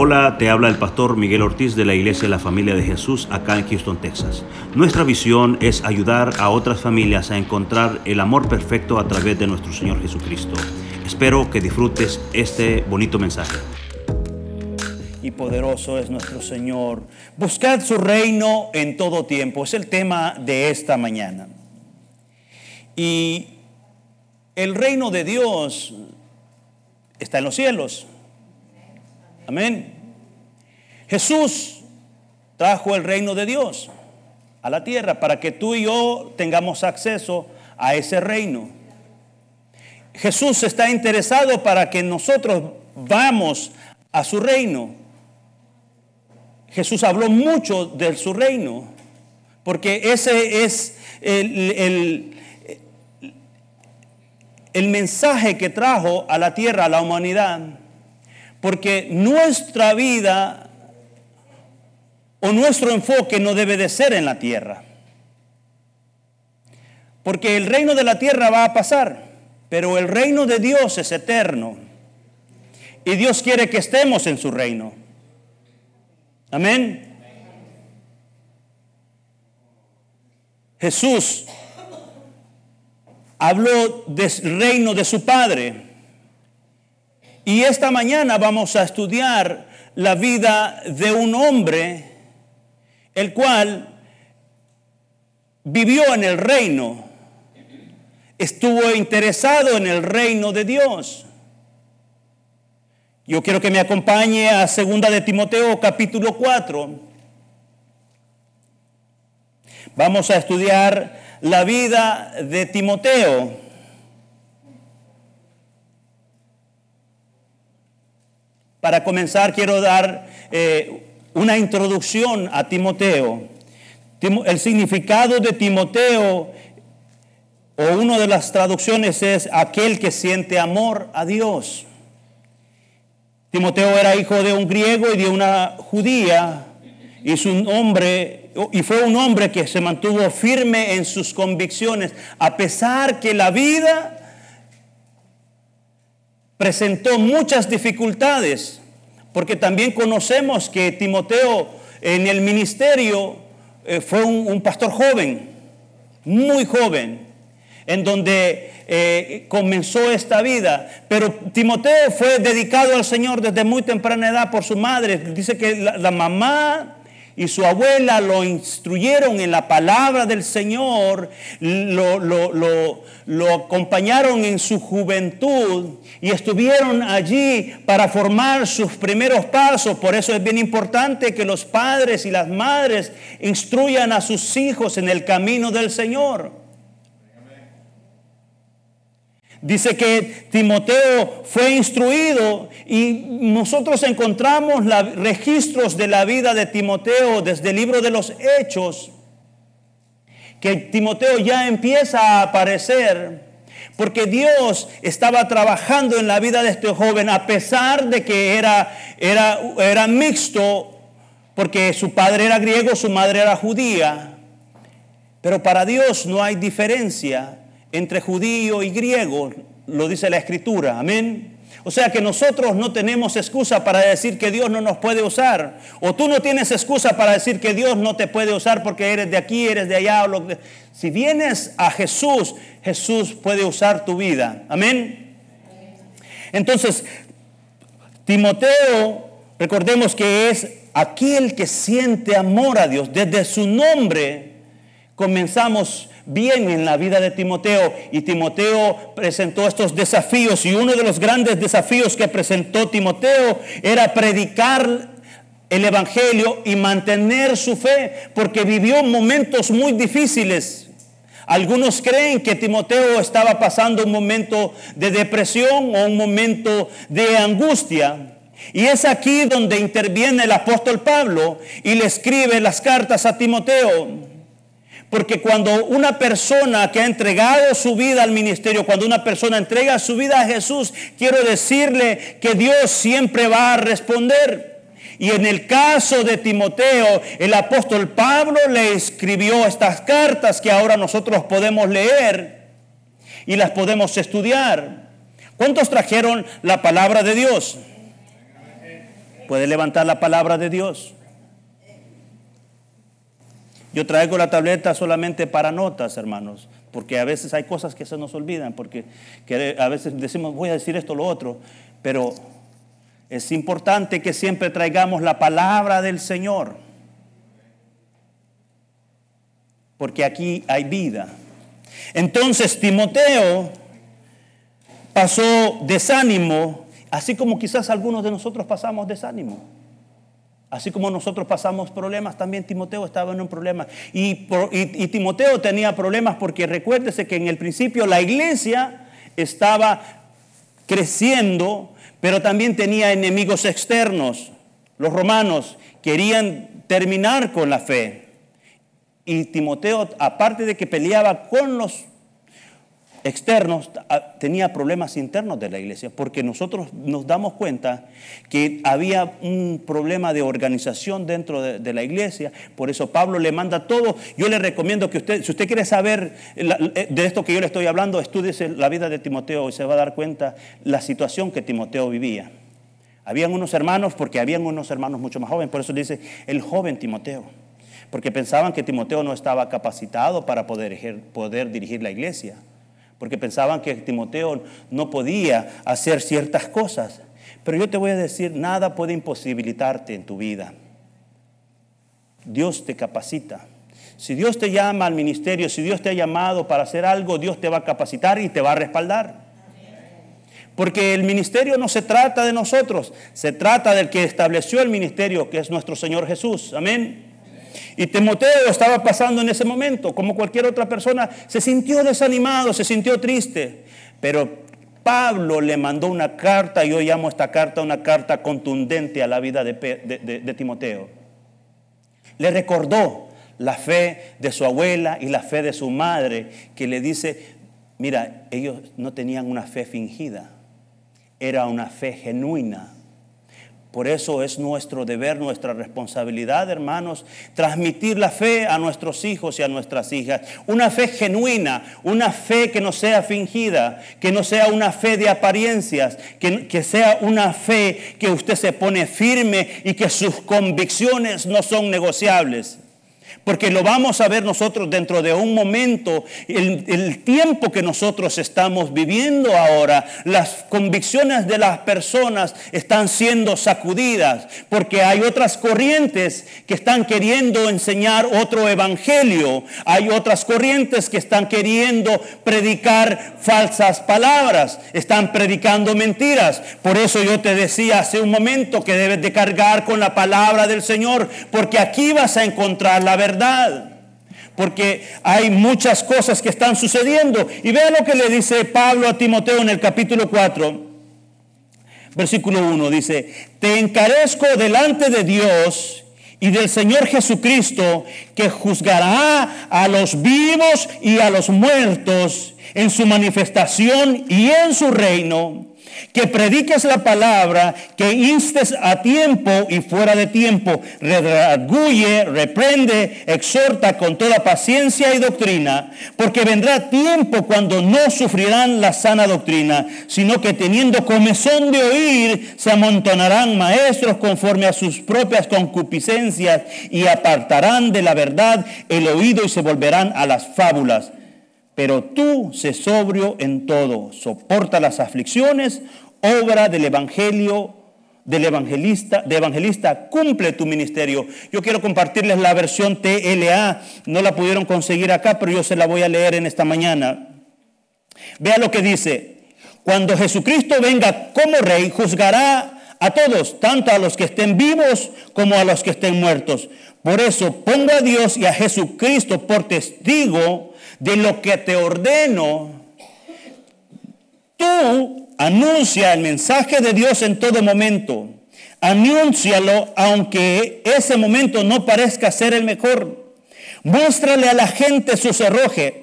Hola, te habla el pastor Miguel Ortiz de la Iglesia de la Familia de Jesús acá en Houston, Texas. Nuestra visión es ayudar a otras familias a encontrar el amor perfecto a través de nuestro Señor Jesucristo. Espero que disfrutes este bonito mensaje. Y poderoso es nuestro Señor. Buscad su reino en todo tiempo. Es el tema de esta mañana. Y el reino de Dios está en los cielos. Amén. Jesús trajo el reino de Dios a la tierra para que tú y yo tengamos acceso a ese reino. Jesús está interesado para que nosotros vamos a su reino. Jesús habló mucho de su reino, porque ese es el, el, el mensaje que trajo a la tierra, a la humanidad porque nuestra vida o nuestro enfoque no debe de ser en la tierra. Porque el reino de la tierra va a pasar, pero el reino de Dios es eterno. Y Dios quiere que estemos en su reino. Amén. Jesús habló del reino de su Padre. Y esta mañana vamos a estudiar la vida de un hombre, el cual vivió en el reino, estuvo interesado en el reino de Dios. Yo quiero que me acompañe a segunda de Timoteo capítulo 4. Vamos a estudiar la vida de Timoteo. Para comenzar, quiero dar eh, una introducción a Timoteo. El significado de Timoteo, o una de las traducciones es aquel que siente amor a Dios. Timoteo era hijo de un griego y de una judía, y, un hombre, y fue un hombre que se mantuvo firme en sus convicciones, a pesar que la vida presentó muchas dificultades, porque también conocemos que Timoteo en el ministerio eh, fue un, pastor joven, muy joven, en donde eh, comenzó esta vida. Pero Timoteo fue dedicado al Señor desde muy temprana edad por su madre. Dice que la mamá y su abuela lo instruyeron en la palabra del Señor, lo, lo, acompañaron en su juventud y estuvieron allí para formar sus primeros pasos. Por eso es bien importante que los padres y las madres instruyan a sus hijos en el camino del Señor. Dice que Timoteo fue instruido y nosotros encontramos registros de la vida de Timoteo desde el libro de los Hechos, que Timoteo ya empieza a aparecer porque Dios estaba trabajando en la vida de este joven a pesar de que era, era, era mixto, porque su padre era griego, su madre era judía. Pero para Dios no hay diferencia entre judío y griego, lo dice la escritura, amén. O sea que nosotros no tenemos excusa para decir que Dios no nos puede usar. O tú no tienes excusa para decir que Dios no te puede usar porque eres de aquí, eres de allá. Si vienes a Jesús, Jesús puede usar tu vida. Amén. Entonces, Timoteo, recordemos que es aquel que siente amor a Dios. Desde su nombre comenzamos bien en la vida de Timoteo y Timoteo presentó estos desafíos y uno de los grandes desafíos que presentó Timoteo era predicar el Evangelio y mantener su fe porque vivió momentos muy difíciles. Algunos creen que Timoteo estaba pasando un momento de depresión o un momento de angustia. Y es aquí donde interviene el apóstol Pablo y le escribe las cartas a Timoteo. Porque cuando una persona que ha entregado su vida al ministerio, cuando una persona entrega su vida a Jesús, quiero decirle que Dios siempre va a responder. Y en el caso de Timoteo, el apóstol Pablo le escribió estas cartas que ahora nosotros podemos leer y las podemos estudiar. ¿Cuántos trajeron la palabra de Dios? Puede levantar la palabra de Dios. Yo traigo la tableta solamente para notas, hermanos, porque a veces hay cosas que se nos olvidan, porque a veces decimos, voy a decir esto o lo otro, pero es importante que siempre traigamos la palabra del Señor, porque aquí hay vida. Entonces Timoteo pasó desánimo, así como quizás algunos de nosotros pasamos desánimo. Así como nosotros pasamos problemas, también Timoteo estaba en un problema. Y, Timoteo tenía problemas porque recuérdese que en el principio la iglesia estaba creciendo, pero también tenía enemigos externos. Los romanos querían terminar con la fe. Y Timoteo, aparte de que peleaba con los externos, tenía problemas internos de la iglesia, porque nosotros nos damos cuenta que había un problema de organización dentro de, la iglesia, por eso Pablo le manda todo. Yo le recomiendo que usted, si usted quiere saber eh, de esto que yo le estoy hablando, estúdiese la vida de Timoteo y se va a dar cuenta la situación que Timoteo vivía. Habían unos hermanos, porque habían unos hermanos mucho más jóvenes, por eso dice el joven Timoteo porque pensaban que Timoteo no estaba capacitado para poder dirigir la iglesia porque pensaban que Timoteo no podía hacer ciertas cosas. Pero yo te voy a decir, nada puede imposibilitarte en tu vida. Dios te capacita. Si Dios te llama al ministerio, si Dios te ha llamado para hacer algo, Dios te va a capacitar y te va a respaldar. Porque el ministerio no se trata de nosotros, se trata del que estableció el ministerio, que es nuestro Señor Jesús. Amén. Y Timoteo estaba pasando en ese momento, como cualquier otra persona, se sintió desanimado, se sintió triste. Pero Pablo le mandó una carta, yo llamo esta carta una carta contundente a la vida de Timoteo. Le recordó la fe de su abuela y la fe de su madre, que le dice, mira, ellos no tenían una fe fingida, era una fe genuina. Por eso es nuestro deber, nuestra responsabilidad, hermanos, transmitir la fe a nuestros hijos y a nuestras hijas. Una fe genuina, una fe que no sea fingida, que no sea una fe de apariencias, que, que sea una fe que usted se pone firme y que sus convicciones no son negociables. Porque lo vamos a ver nosotros dentro de un momento, el, tiempo que nosotros estamos viviendo ahora, las convicciones de las personas están siendo sacudidas, porque hay otras corrientes que están queriendo enseñar otro evangelio, hay otras corrientes que están queriendo predicar falsas palabras, están predicando mentiras. Por eso yo te decía hace un momento que debes de cargar con la palabra del Señor, porque aquí vas a encontrar la verdad porque hay muchas cosas que están sucediendo. Y vea lo que le dice Pablo a Timoteo en el capítulo 4, versículo 1. Dice, te encarezco delante de Dios y del Señor Jesucristo, que juzgará a los vivos y a los muertos en su manifestación y en su reino que prediques la palabra, que instes a tiempo y fuera de tiempo, redarguye, reprende, exhorta con toda paciencia y doctrina, porque vendrá tiempo cuando no sufrirán la sana doctrina, sino que teniendo comezón de oír, se amontonarán maestros conforme a sus propias concupiscencias y apartarán de la verdad el oído y se volverán a las fábulas. Pero tú sé sobrio en todo, soporta las aflicciones, obra del evangelio del evangelista, de evangelista, cumple tu ministerio. Yo quiero compartirles la versión TLA, no la pudieron conseguir acá, pero yo se la voy a leer en esta mañana. Vea lo que dice, cuando Jesucristo venga como rey, juzgará a todos, tanto a los que estén vivos como a los que estén muertos. Por eso pongo a Dios y a Jesucristo por testigo de lo que te ordeno. Tú Anuncia el mensaje de Dios en todo momento. Anúncialo aunque ese momento no parezca ser el mejor. Muéstrale a la gente sus,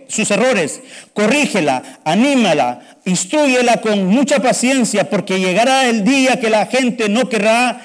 sus errores, corrígela, anímala, instruyela con mucha paciencia, porque llegará el día que la gente no querrá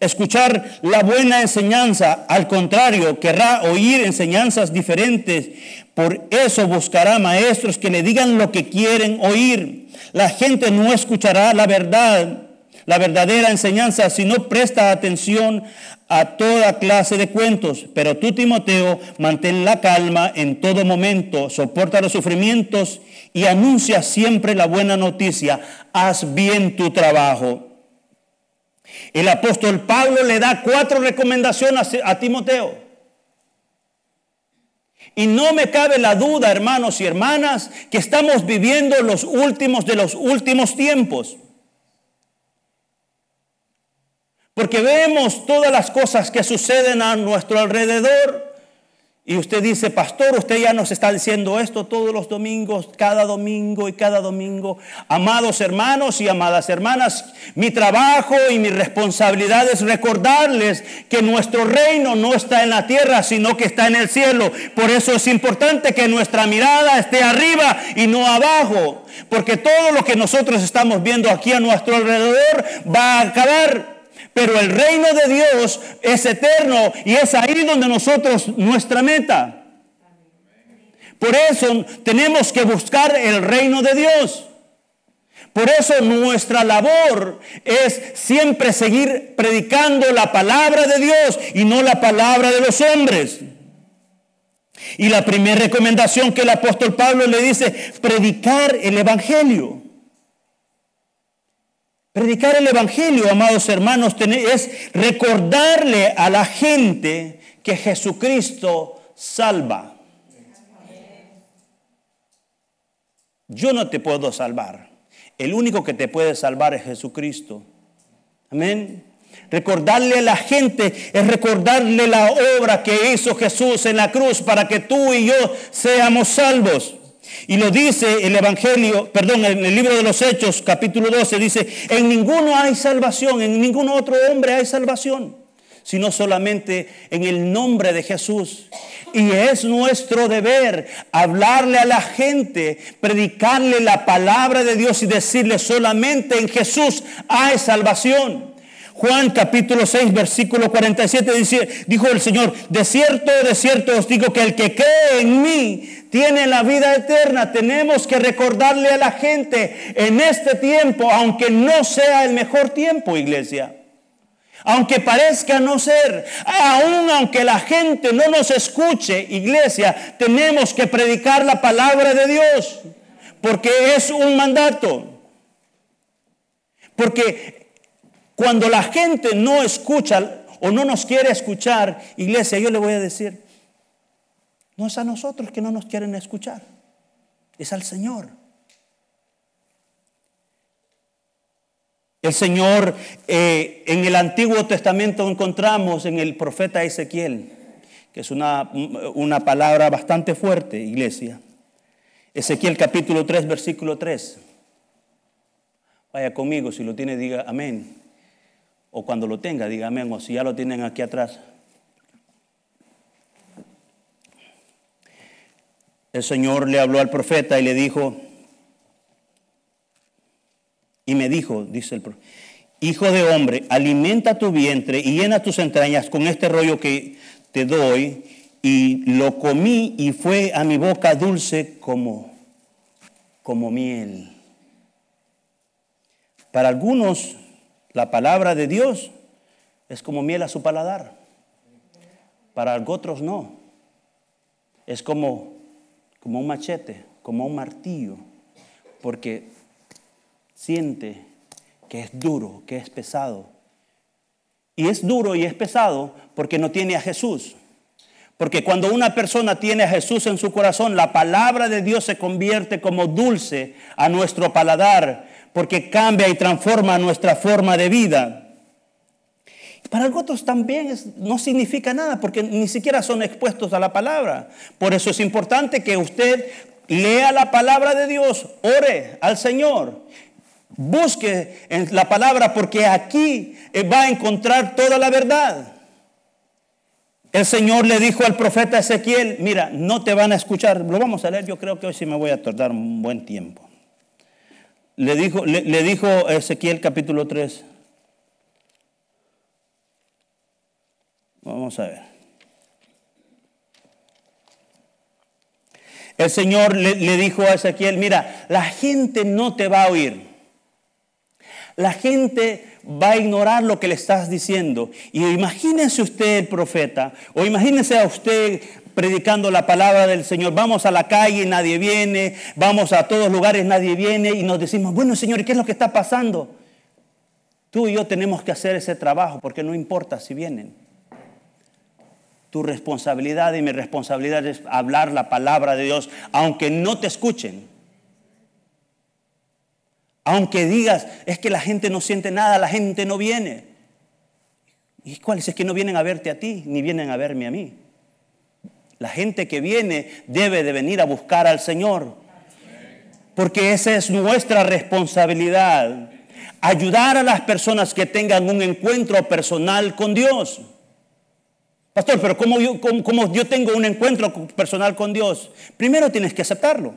escuchar la buena enseñanza, al contrario, querrá oír enseñanzas diferentes. Por eso buscará maestros que le digan lo que quieren oír. La gente no escuchará la verdad, la verdadera enseñanza, sino presta atención a toda clase de cuentos. Pero tú, Timoteo, mantén la calma en todo momento, soporta los sufrimientos y anuncia siempre la buena noticia. Haz bien tu trabajo. El apóstol Pablo le da cuatro recomendaciones a Timoteo. Y no me cabe la duda, hermanos y hermanas, que estamos viviendo los últimos de los últimos tiempos. Porque vemos todas las cosas que suceden a nuestro alrededor y usted dice, pastor, usted ya nos está diciendo esto todos los domingos, cada domingo y cada domingo. Amados hermanos y amadas hermanas, mi trabajo y mi responsabilidad es recordarles que nuestro reino no está en la tierra, sino que está en el cielo. Por eso es importante que nuestra mirada esté arriba y no abajo. Porque todo lo que nosotros estamos viendo aquí a nuestro alrededor va a acabar. Pero el reino de Dios es eterno y es ahí donde nosotros, nuestra meta. Por eso tenemos que buscar el reino de Dios. Por eso nuestra labor es siempre seguir predicando la palabra de Dios y no la palabra de los hombres. Y la primera recomendación que el apóstol Pablo le dice, predicar el Evangelio. Predicar el Evangelio, amados hermanos, es recordarle a la gente que Jesucristo salva. Yo no te puedo salvar. El único que te puede salvar es Jesucristo. Amén. Recordarle a la gente es recordarle la obra que hizo Jesús en la cruz para que tú y yo seamos salvos. Y lo dice el Evangelio, perdón, en el libro de los Hechos, capítulo 12, dice, en ninguno hay salvación, en ningún otro hombre hay salvación, sino solamente en el nombre de Jesús. Y es nuestro deber hablarle a la gente, predicarle la palabra de Dios y decirle solamente en Jesús hay salvación. Juan capítulo 6, versículo 47 dice, dijo el Señor, de cierto, de cierto os digo que el que cree en mí tiene la vida eterna. Tenemos que recordarle a la gente en este tiempo, aunque no sea el mejor tiempo, iglesia. Aunque parezca no ser, aún aunque la gente no nos escuche, iglesia, tenemos que predicar la palabra de Dios, porque es un mandato. Porque cuando la gente no escucha o no nos quiere escuchar, iglesia, yo le voy a decir, no es a nosotros que no nos quieren escuchar, es al Señor. El Señor eh, en el Antiguo Testamento encontramos en el profeta Ezequiel, que es una, una palabra bastante fuerte, iglesia. Ezequiel capítulo 3, versículo 3. Vaya conmigo, si lo tiene, diga amén. O cuando lo tenga, diga amén. O si ya lo tienen aquí atrás. El Señor le habló al profeta y le dijo, y me dijo, dice el profeta, hijo de hombre, alimenta tu vientre y llena tus entrañas con este rollo que te doy. Y lo comí y fue a mi boca dulce como, como miel. Para algunos, la palabra de Dios es como miel a su paladar. Para otros no. Es como como un machete, como un martillo, porque siente que es duro, que es pesado. Y es duro y es pesado porque no tiene a Jesús. Porque cuando una persona tiene a Jesús en su corazón, la palabra de Dios se convierte como dulce a nuestro paladar, porque cambia y transforma nuestra forma de vida. Para otros también no significa nada porque ni siquiera son expuestos a la palabra. Por eso es importante que usted lea la palabra de Dios, ore al Señor, busque en la palabra porque aquí eh, va a encontrar toda la verdad. El Señor le dijo al profeta Ezequiel, mira, no te van a escuchar. Lo vamos a leer, yo creo que hoy sí me voy a tardar un buen tiempo. Le dijo, le, le dijo Ezequiel capítulo 3, Vamos a ver. El Señor le, dijo a Ezequiel, mira, la gente no te va a oír. La gente va a ignorar lo que le estás diciendo. Y imagínense usted el profeta, o imagínense a usted predicando la palabra del Señor. Vamos a la calle y nadie viene, vamos a todos lugares, nadie viene y nos decimos, bueno Señor, ¿qué es lo que está pasando? Tú y yo tenemos que hacer ese trabajo porque no importa si vienen. Tu responsabilidad y mi responsabilidad es hablar la palabra de Dios, aunque no te escuchen. Aunque digas, es que la gente no siente nada, la gente no viene. ¿Y cuál es? Es que no vienen a verte a ti, ni vienen a verme a mí. La gente que viene debe de venir a buscar al Señor. Porque esa es nuestra responsabilidad. Ayudar a las personas que tengan un encuentro personal con Dios. Pastor, pero ¿cómo yo, yo tengo un encuentro personal con Dios? Primero tienes que aceptarlo.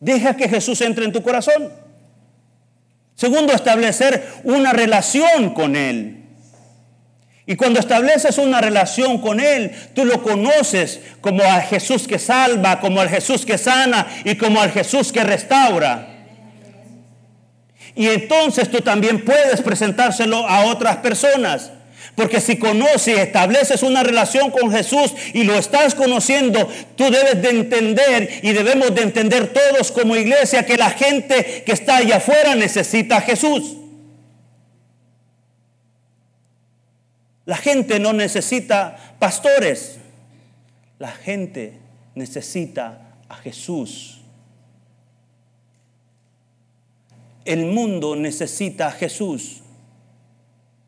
Deja que Jesús entre en tu corazón. Segundo, establecer una relación con Él. Y cuando estableces una relación con Él, tú lo conoces como a Jesús que salva, como al Jesús que sana y como al Jesús que restaura. Y entonces tú también puedes presentárselo a otras personas. Porque si conoces y estableces una relación con Jesús y lo estás conociendo, tú debes de entender y debemos de entender todos como iglesia que la gente que está allá afuera necesita a Jesús. La gente no necesita pastores. La gente necesita a Jesús. El mundo necesita a Jesús.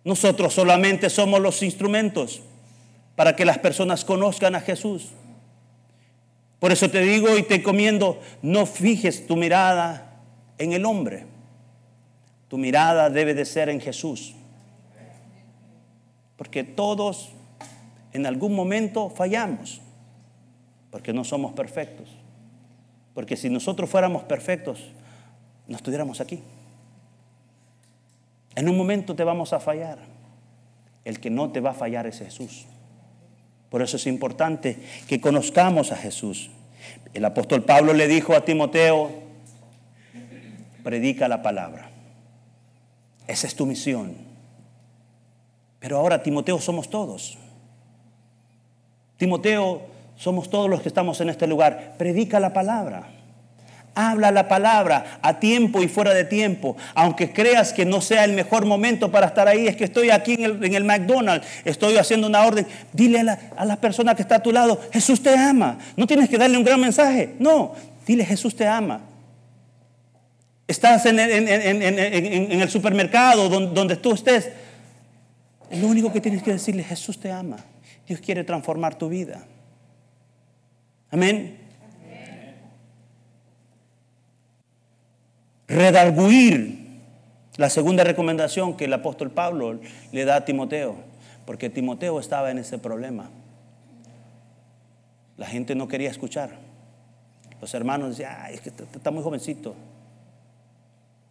Nosotros solamente somos los instrumentos para que las personas conozcan a Jesús. Por eso te digo y te encomiendo, no fijes tu mirada en el hombre. Tu mirada debe de ser en Jesús. Porque todos en algún momento fallamos. Porque no somos perfectos. Porque si nosotros fuéramos perfectos, no estuviéramos aquí. En un momento te vamos a fallar. El que no te va a fallar es Jesús. Por eso es importante que conozcamos a Jesús. El apóstol Pablo le dijo a Timoteo, predica la palabra. Esa es tu misión. Pero ahora Timoteo somos todos. Timoteo somos todos los que estamos en este lugar. Predica la palabra. Habla la palabra a tiempo y fuera de tiempo. Aunque creas que no sea el mejor momento para estar ahí, es que estoy aquí en el, McDonald's, estoy haciendo una orden. Dile a la, persona que está a tu lado, Jesús te ama. No tienes que darle un gran mensaje. No, dile Jesús te ama. Estás en el, supermercado donde, donde tú estés. Lo único que tienes que decirle, Jesús te ama. Dios quiere transformar tu vida. Amén. Redarguir. La segunda recomendación que el apóstol Pablo le da a Timoteo, porque Timoteo estaba en ese problema. La gente no quería escuchar. Los hermanos decían, Ay, es que está muy jovencito.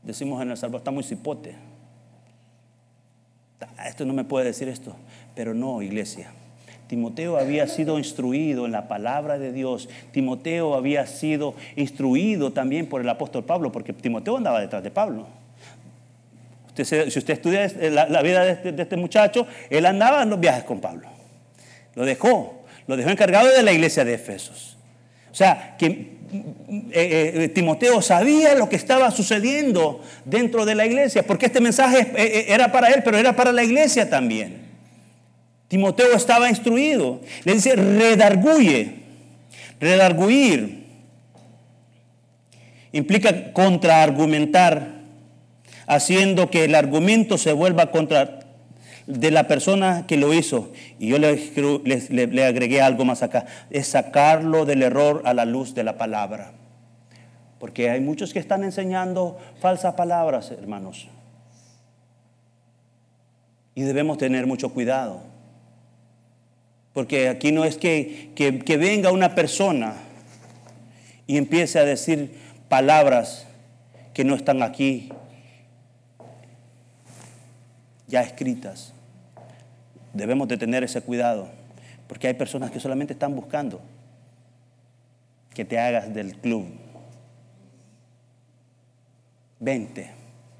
Decimos en El Salvador, está muy cipote. Esto no me puede decir esto. Pero no, iglesia. Timoteo había sido instruido en la palabra de Dios. Timoteo había sido instruido también por el apóstol Pablo, porque Timoteo andaba detrás de Pablo. si usted estudia este, la, vida este, de este, muchacho, él andaba en los viajes con Pablo. Lo dejó, lo dejó encargado de la iglesia de Efesos. O sea, que eh, eh, Timoteo sabía lo que estaba sucediendo dentro de la iglesia, porque este mensaje eh, era para él, pero era para la iglesia también. Timoteo estaba instruido. Le dice, redarguye. Redarguir implica contraargumentar, haciendo que el argumento se vuelva contra de la persona que lo hizo. Y yo le, le agregué algo más acá. Es sacarlo del error a la luz de la palabra. Porque hay muchos que están enseñando falsas palabras, hermanos. Y debemos tener mucho cuidado. Porque aquí no es que, venga una persona y empiece a decir palabras que no están aquí ya escritas. Debemos de tener ese cuidado, porque hay personas que solamente están buscando que te hagas del club. Vente,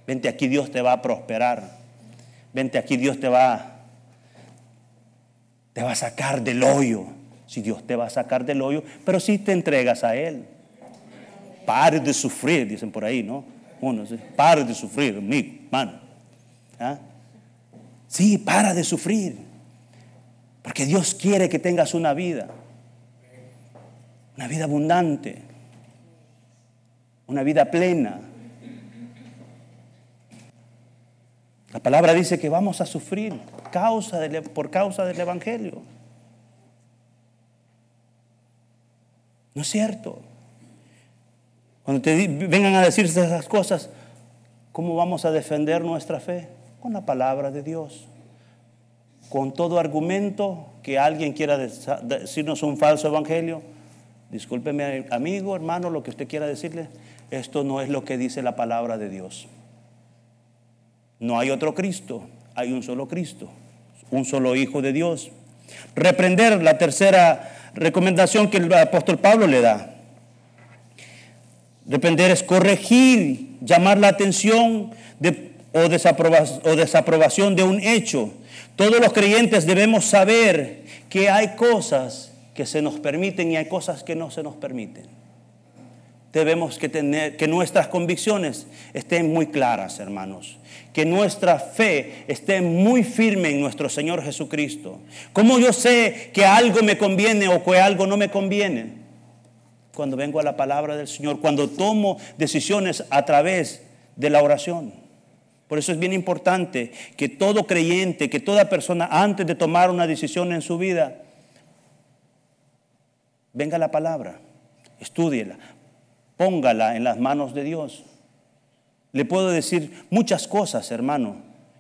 Vente aquí, Dios te va a prosperar. Vente aquí, Dios te va, te va a sacar del hoyo. Si Dios te va a sacar del hoyo, pero si te entregas a Él. Pare de sufrir, dicen por ahí, ¿no? Uno, ¿sí? de sufrir, mi mano. ¿Ah? Sí, para de sufrir. Porque Dios quiere que tengas una vida. Una vida abundante. Una vida plena. La palabra dice que vamos a sufrir causa por causa del Evangelio. ¿No es cierto? Cuando te vengan a decirse esas cosas, ¿cómo vamos a defender nuestra fe? Con la palabra de Dios. Con todo argumento que alguien quiera decirnos un falso evangelio. Discúlpeme, amigo, hermano, lo que usted quiera decirle. Esto no es lo que dice la palabra de Dios. No hay otro Cristo, hay un solo Cristo, un solo Hijo de Dios. Reprender la tercera recomendación que el apóstol Pablo le da. Reprender es corregir, llamar la atención o, desaprobación de un hecho. Todos los creyentes debemos saber que hay cosas que se nos permiten y hay cosas que no se nos permiten. Debemos que tener que nuestras convicciones estén muy claras, hermanos que nuestra fe esté muy firme en nuestro Señor Jesucristo. ¿Cómo yo sé que algo me conviene o que algo no me conviene? Cuando vengo a la palabra del Señor, cuando tomo decisiones a través de la oración. Por eso es bien importante que todo creyente, que toda persona antes de tomar una decisión en su vida, venga la palabra, estúdiela, póngala en las manos de Dios. Le puedo decir muchas cosas, hermano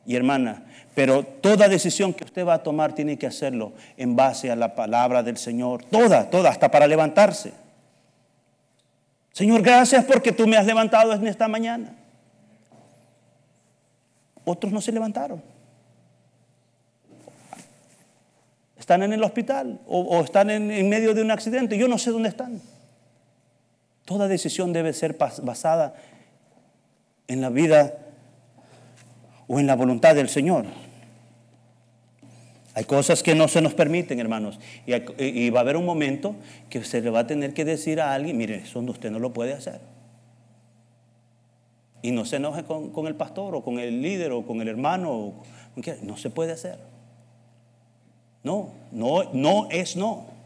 y hermana, pero toda decisión que usted va a tomar tiene que hacerlo en base a la palabra del Señor. Toda, toda, hasta para levantarse. Señor, gracias porque tú me has levantado en esta mañana. Otros no se levantaron. Están en el hospital o, están en, en medio de un accidente. Yo no sé dónde están. Toda decisión debe ser basada en la vida o en la voluntad del Señor. Hay cosas que no se nos permiten, hermanos. Y, va a haber un momento que se le va a tener que decir a alguien, mire, eso usted no lo puede hacer. Y no se enoje con, el pastor o con el líder o con el hermano. no se puede hacer. No, no, no es no.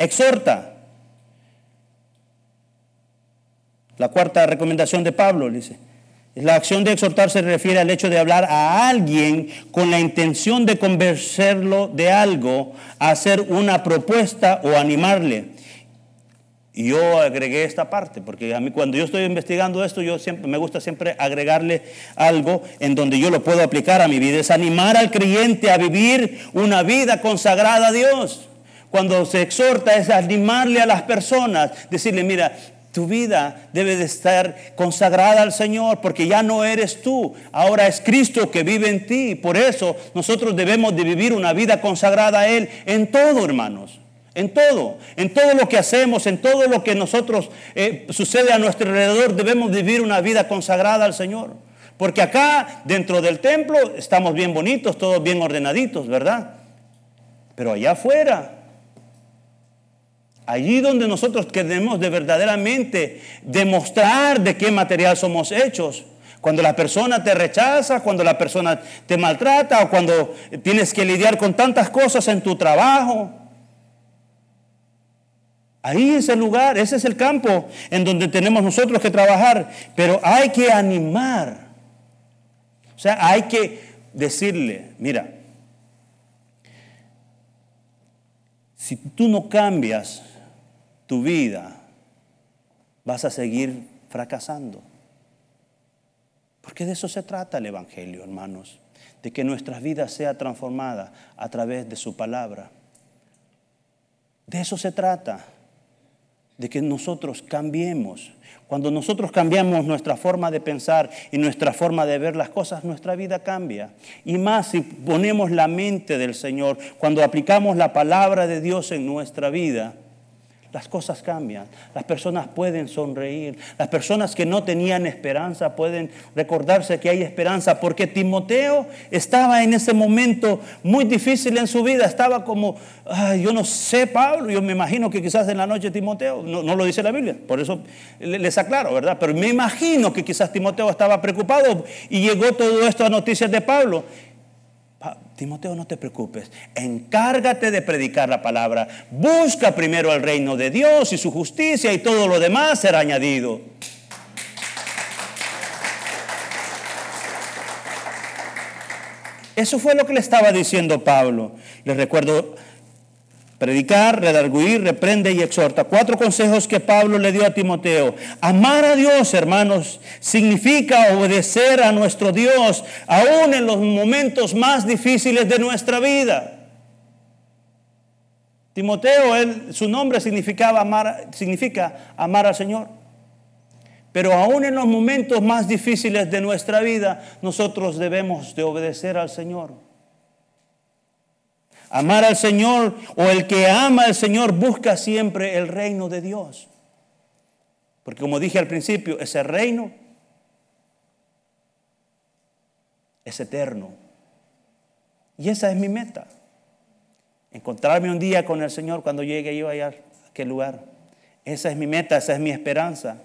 Exhorta. La cuarta recomendación de Pablo dice, la acción de exhortar se refiere al hecho de hablar a alguien con la intención de convencerlo de algo, hacer una propuesta o animarle. Y yo agregué esta parte, porque a mí cuando yo estoy investigando esto, yo siempre me gusta siempre agregarle algo en donde yo lo puedo aplicar a mi vida. Es animar al creyente a vivir una vida consagrada a Dios. Cuando se exhorta es animarle a las personas, decirle, mira, tu vida debe de estar consagrada al Señor porque ya no eres tú, ahora es Cristo que vive en ti. Por eso nosotros debemos de vivir una vida consagrada a Él en todo, hermanos. En todo, en todo lo que hacemos, en todo lo que nosotros eh, sucede a nuestro alrededor, debemos vivir una vida consagrada al Señor. Porque acá, dentro del templo, estamos bien bonitos, todos bien ordenaditos, ¿verdad? Pero allá afuera, Allí donde nosotros queremos de verdaderamente demostrar de qué material somos hechos. Cuando la persona te rechaza, cuando la persona te maltrata o cuando tienes que lidiar con tantas cosas en tu trabajo. Ahí es el lugar, ese es el campo en donde tenemos nosotros que trabajar. Pero hay que animar. O sea, hay que decirle, mira, si tú no cambias tu vida, vas a seguir fracasando. Porque de eso se trata el Evangelio, hermanos, de que nuestra vida sea transformada a través de su palabra. De eso se trata, de que nosotros cambiemos. Cuando nosotros cambiamos nuestra forma de pensar y nuestra forma de ver las cosas, nuestra vida cambia. Y más si ponemos la mente del Señor, cuando aplicamos la palabra de Dios en nuestra vida, las cosas cambian. Las personas pueden sonreír. Las personas que no tenían esperanza pueden recordarse que hay esperanza. Porque Timoteo estaba en ese momento muy difícil en su vida. Estaba como, yo no sé, Pablo. Yo me imagino que quizás en la noche Timoteo, no, lo dice la Biblia, por eso les aclaro, ¿verdad? Pero me imagino que quizás Timoteo estaba preocupado y llegó todo esto a noticias de Pablo. Timoteo, no te preocupes, encárgate de predicar la palabra, busca primero el reino de Dios y su justicia y todo lo demás será añadido. Eso fue lo que le estaba diciendo Pablo. Les recuerdo Predicar, redarguir, reprende y exhorta. Cuatro consejos que Pablo le dio a Timoteo. Amar a Dios, hermanos, significa obedecer a nuestro Dios, aún en los momentos más difíciles de nuestra vida. Timoteo, él, su nombre significaba amar, significa amar al Señor. Pero aún en los momentos más difíciles de nuestra vida, nosotros debemos de obedecer al Señor. Amar al Señor o el que ama al Señor busca siempre el reino de Dios. Porque como dije al principio, ese reino es eterno. Y esa es mi meta. Encontrarme un día con el Señor cuando llegue yo allá a aquel lugar. Esa es mi meta, esa es mi esperanza.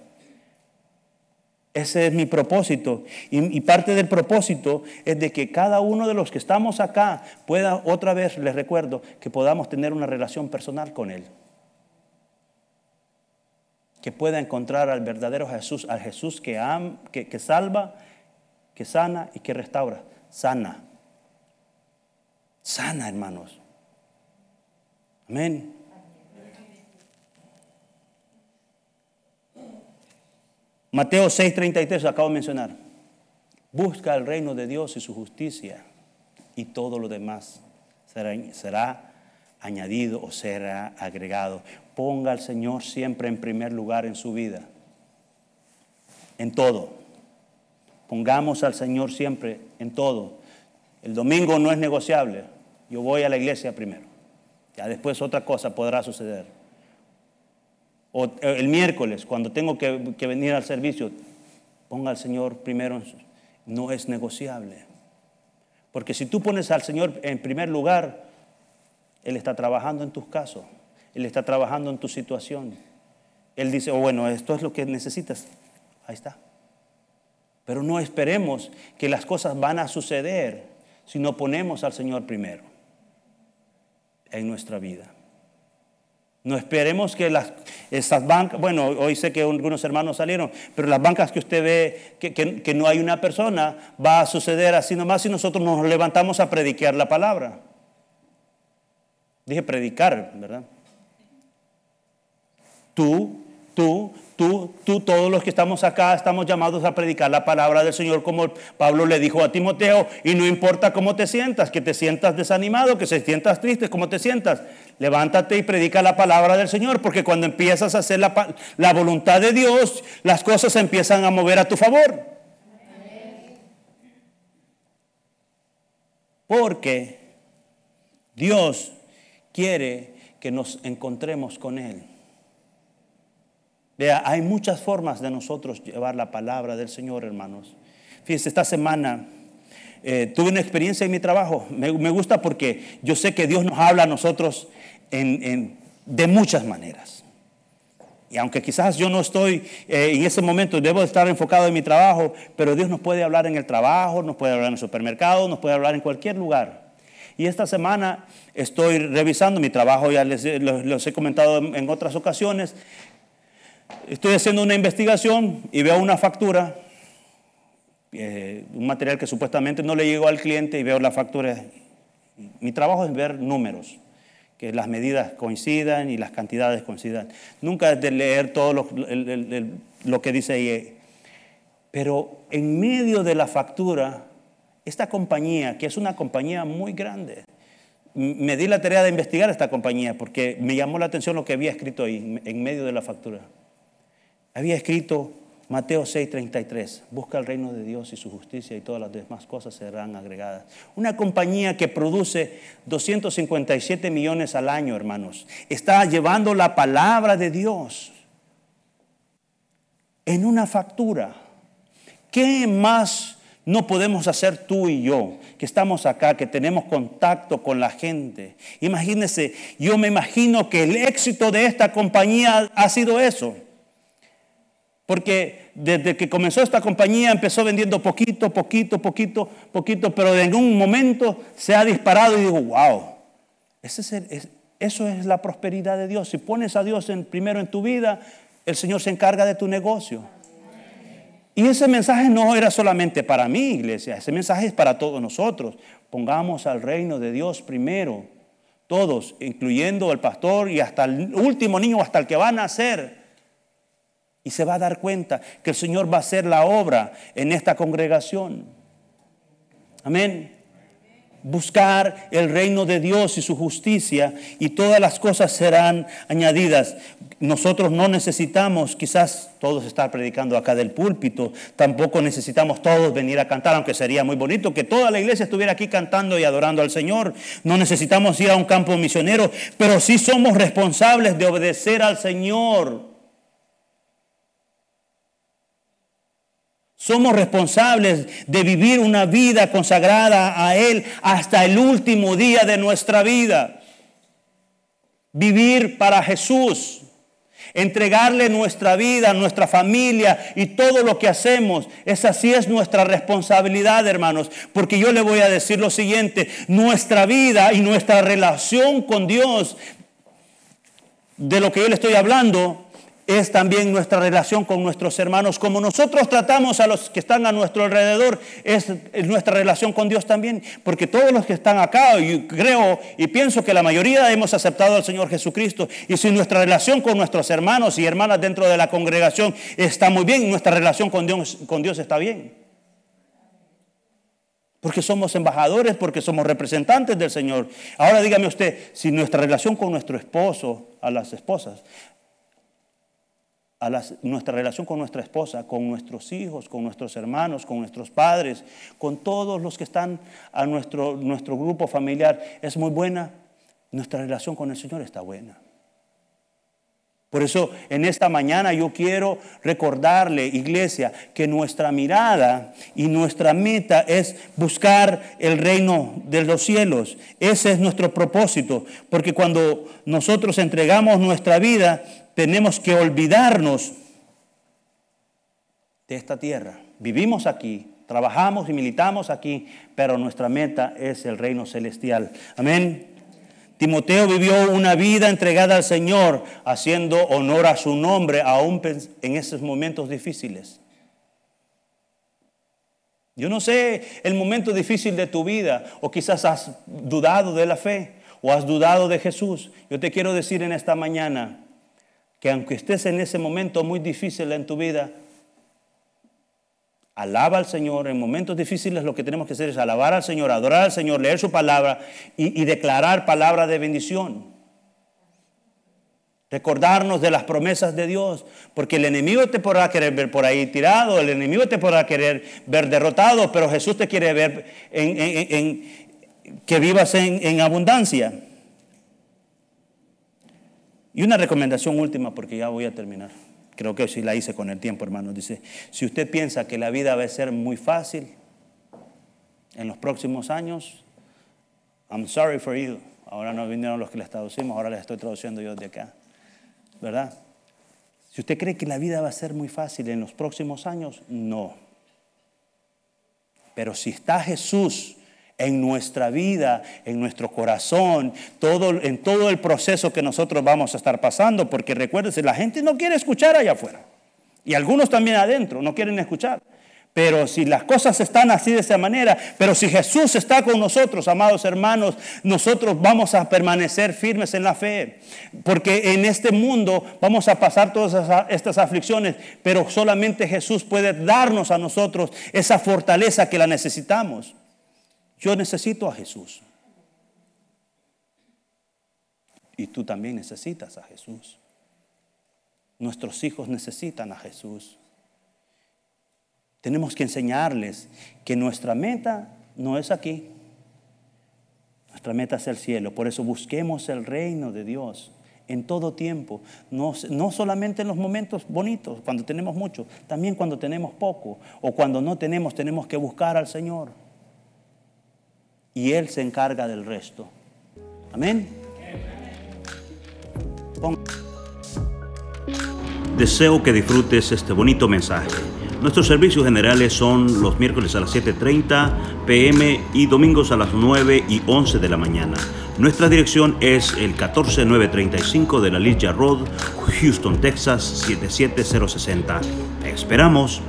Ese es mi propósito. Y, parte del propósito es de que cada uno de los que estamos acá pueda, otra vez les recuerdo, que podamos tener una relación personal con Él. Que pueda encontrar al verdadero Jesús, al Jesús que, que, que salva, que sana y que restaura. Sana. Sana, hermanos. Amén. Mateo 6:33 acabo de mencionar. Busca el reino de Dios y su justicia y todo lo demás será, será añadido o será agregado. Ponga al Señor siempre en primer lugar en su vida. En todo. Pongamos al Señor siempre en todo. El domingo no es negociable. Yo voy a la iglesia primero. Ya después otra cosa podrá suceder. O eh, el miércoles, cuando tengo que, venir al servicio, ponga al Señor primero. No es negociable. Porque si tú pones al Señor en primer lugar, Él está trabajando en tus casos. Él está trabajando en tu situación. Él dice, oh, bueno, esto es lo que necesitas. Ahí está. Pero no esperemos que las cosas van a suceder si no ponemos al Señor primero en nuestra vida. No esperemos que las, esas bancas, bueno, hoy sé que algunos hermanos salieron, pero las bancas que usted ve que, que, no hay una persona, va a suceder así nomás si nosotros nos levantamos a predicar la palabra. Dije predicar, ¿verdad? Tú, tú, Tú, tú, todos los que estamos acá estamos llamados a predicar la palabra del Señor como Pablo le dijo a Timoteo. Y no importa cómo te sientas, que te sientas desanimado, que se sientas triste, cómo te sientas. Levántate y predica la palabra del Señor, porque cuando empiezas a hacer la, voluntad de Dios, las cosas se empiezan a mover a tu favor. Porque Dios quiere que nos encontremos con Él. Vea, hay muchas formas de nosotros llevar la palabra del Señor, hermanos. Fíjense, esta semana eh, tuve una experiencia en mi trabajo. Me, gusta porque yo sé que Dios nos habla a nosotros de muchas maneras. Y aunque quizás yo no estoy eh, en ese momento, debo estar enfocado en mi trabajo, pero Dios nos puede hablar en el trabajo, nos puede hablar en el supermercado, nos puede hablar en cualquier lugar. Y esta semana estoy revisando mi trabajo, ya les, he comentado en otras ocasiones, estoy haciendo una investigación y veo una factura, eh, un material que supuestamente no le llegó al cliente y veo la factura. Mi trabajo es ver números, que las medidas coincidan y las cantidades coincidan. Nunca es de leer todo lo, lo que dice ahí. Pero en medio de la factura, esta compañía, que es una compañía muy grande, me di la tarea de investigar esta compañía porque me llamó la atención lo que había escrito ahí, en medio de la factura había escrito Mateo 6:33, busca el reino de Dios y su justicia y todas las demás cosas serán agregadas. Una compañía que produce 257 millones al año, hermanos, está llevando la palabra de Dios en una factura. ¿Qué más no podemos hacer tú y yo, que estamos acá, que tenemos contacto con la gente? Imagínense, yo me imagino que el éxito de esta compañía ha sido eso porque desde que comenzó esta compañía empezó vendiendo poquito, poquito, poquito, poquito, pero en un momento se ha disparado y digo, wow, eso es la prosperidad de Dios. Si pones a Dios en, primero en tu vida, el Señor se encarga de tu negocio. Y ese mensaje no era solamente para mí, iglesia, ese mensaje es para todos nosotros. Pongamos al reino de Dios primero, todos, incluyendo el pastor y hasta el último niño, hasta el que va a nacer y se va a dar cuenta que el Señor va a hacer la obra en esta congregación. Amén. Buscar el reino de Dios y su justicia y todas las cosas serán añadidas. Nosotros no necesitamos quizás todos estar predicando acá del púlpito, tampoco necesitamos todos venir a cantar, aunque sería muy bonito que toda la iglesia estuviera aquí cantando y adorando al Señor. No necesitamos ir a un campo misionero, pero sí somos responsables de obedecer al Señor. Somos responsables de vivir una vida consagrada a Él hasta el último día de nuestra vida. Vivir para Jesús. Entregarle nuestra vida, nuestra familia y todo lo que hacemos. Esa sí es nuestra responsabilidad, hermanos. Porque yo le voy a decir lo siguiente. Nuestra vida y nuestra relación con Dios, de lo que yo le estoy hablando, es también nuestra relación con nuestros hermanos. Como nosotros tratamos a los que están a nuestro alrededor, es nuestra relación con Dios también. Porque todos los que están acá, y creo y pienso que la mayoría hemos aceptado al Señor Jesucristo. Y si nuestra relación con nuestros hermanos y hermanas dentro de la congregación está muy bien, nuestra relación con Dios, con Dios está bien. Porque somos embajadores, porque somos representantes del Señor. Ahora dígame usted, si nuestra relación con nuestro esposo, a las esposas, a nuestra relación con nuestra esposa, con nuestros hijos, con nuestros hermanos, con nuestros padres, con todos los que están a nuestro, nuestro grupo familiar, es muy buena. Nuestra relación con el Señor está buena. Por eso en esta mañana yo quiero recordarle, iglesia, que nuestra mirada y nuestra meta es buscar el reino de los cielos. Ese es nuestro propósito, porque cuando nosotros entregamos nuestra vida, tenemos que olvidarnos de esta tierra. Vivimos aquí, trabajamos y militamos aquí, pero nuestra meta es el reino celestial. Amén. Timoteo vivió una vida entregada al Señor, haciendo honor a su nombre, aún en esos momentos difíciles. Yo no sé el momento difícil de tu vida, o quizás has dudado de la fe, o has dudado de Jesús. Yo te quiero decir en esta mañana, que aunque estés en ese momento muy difícil en tu vida, alaba al Señor. En momentos difíciles lo que tenemos que hacer es alabar al Señor, adorar al Señor, leer su palabra y, declarar palabra de bendición. Recordarnos de las promesas de Dios, porque el enemigo te podrá querer ver por ahí tirado, el enemigo te podrá querer ver derrotado, pero Jesús te quiere ver en, que vivas en abundancia. Y una recomendación última, porque ya voy a terminar. Creo que sí la hice con el tiempo, hermano. Dice, si usted piensa que la vida va a ser muy fácil en los próximos años, I'm sorry for you. Ahora no vinieron los que les traducimos, ahora les estoy traduciendo yo de acá. ¿Verdad? Si usted cree que la vida va a ser muy fácil en los próximos años, no. Pero si está Jesús en nuestra vida, en nuestro corazón, todo, en todo el proceso que nosotros vamos a estar pasando, porque recuérdense, la gente no quiere escuchar allá afuera. Y algunos también adentro no quieren escuchar. Pero si las cosas están así de esa manera, pero si Jesús está con nosotros, amados hermanos, nosotros vamos a permanecer firmes en la fe. Porque en este mundo vamos a pasar todas estas aflicciones, pero solamente Jesús puede darnos a nosotros esa fortaleza que la necesitamos. Yo necesito a Jesús. Y tú también necesitas a Jesús. Nuestros hijos necesitan a Jesús. Tenemos que enseñarles que nuestra meta no es aquí. Nuestra meta es el cielo. Por eso busquemos el reino de Dios en todo tiempo. No, no, solamente en los momentos bonitos, cuando tenemos mucho, también cuando tenemos poco o cuando no tenemos, tenemos que buscar al Señor. Y Él se encarga del resto. Amén. Deseo que disfrutes este bonito mensaje. Nuestros servicios generales son los miércoles a las 7.30 pm y domingos a las 9 y 11 de la mañana. Nuestra dirección es el 14935 de la Ligia Road, Houston, Texas 77060. esperamos.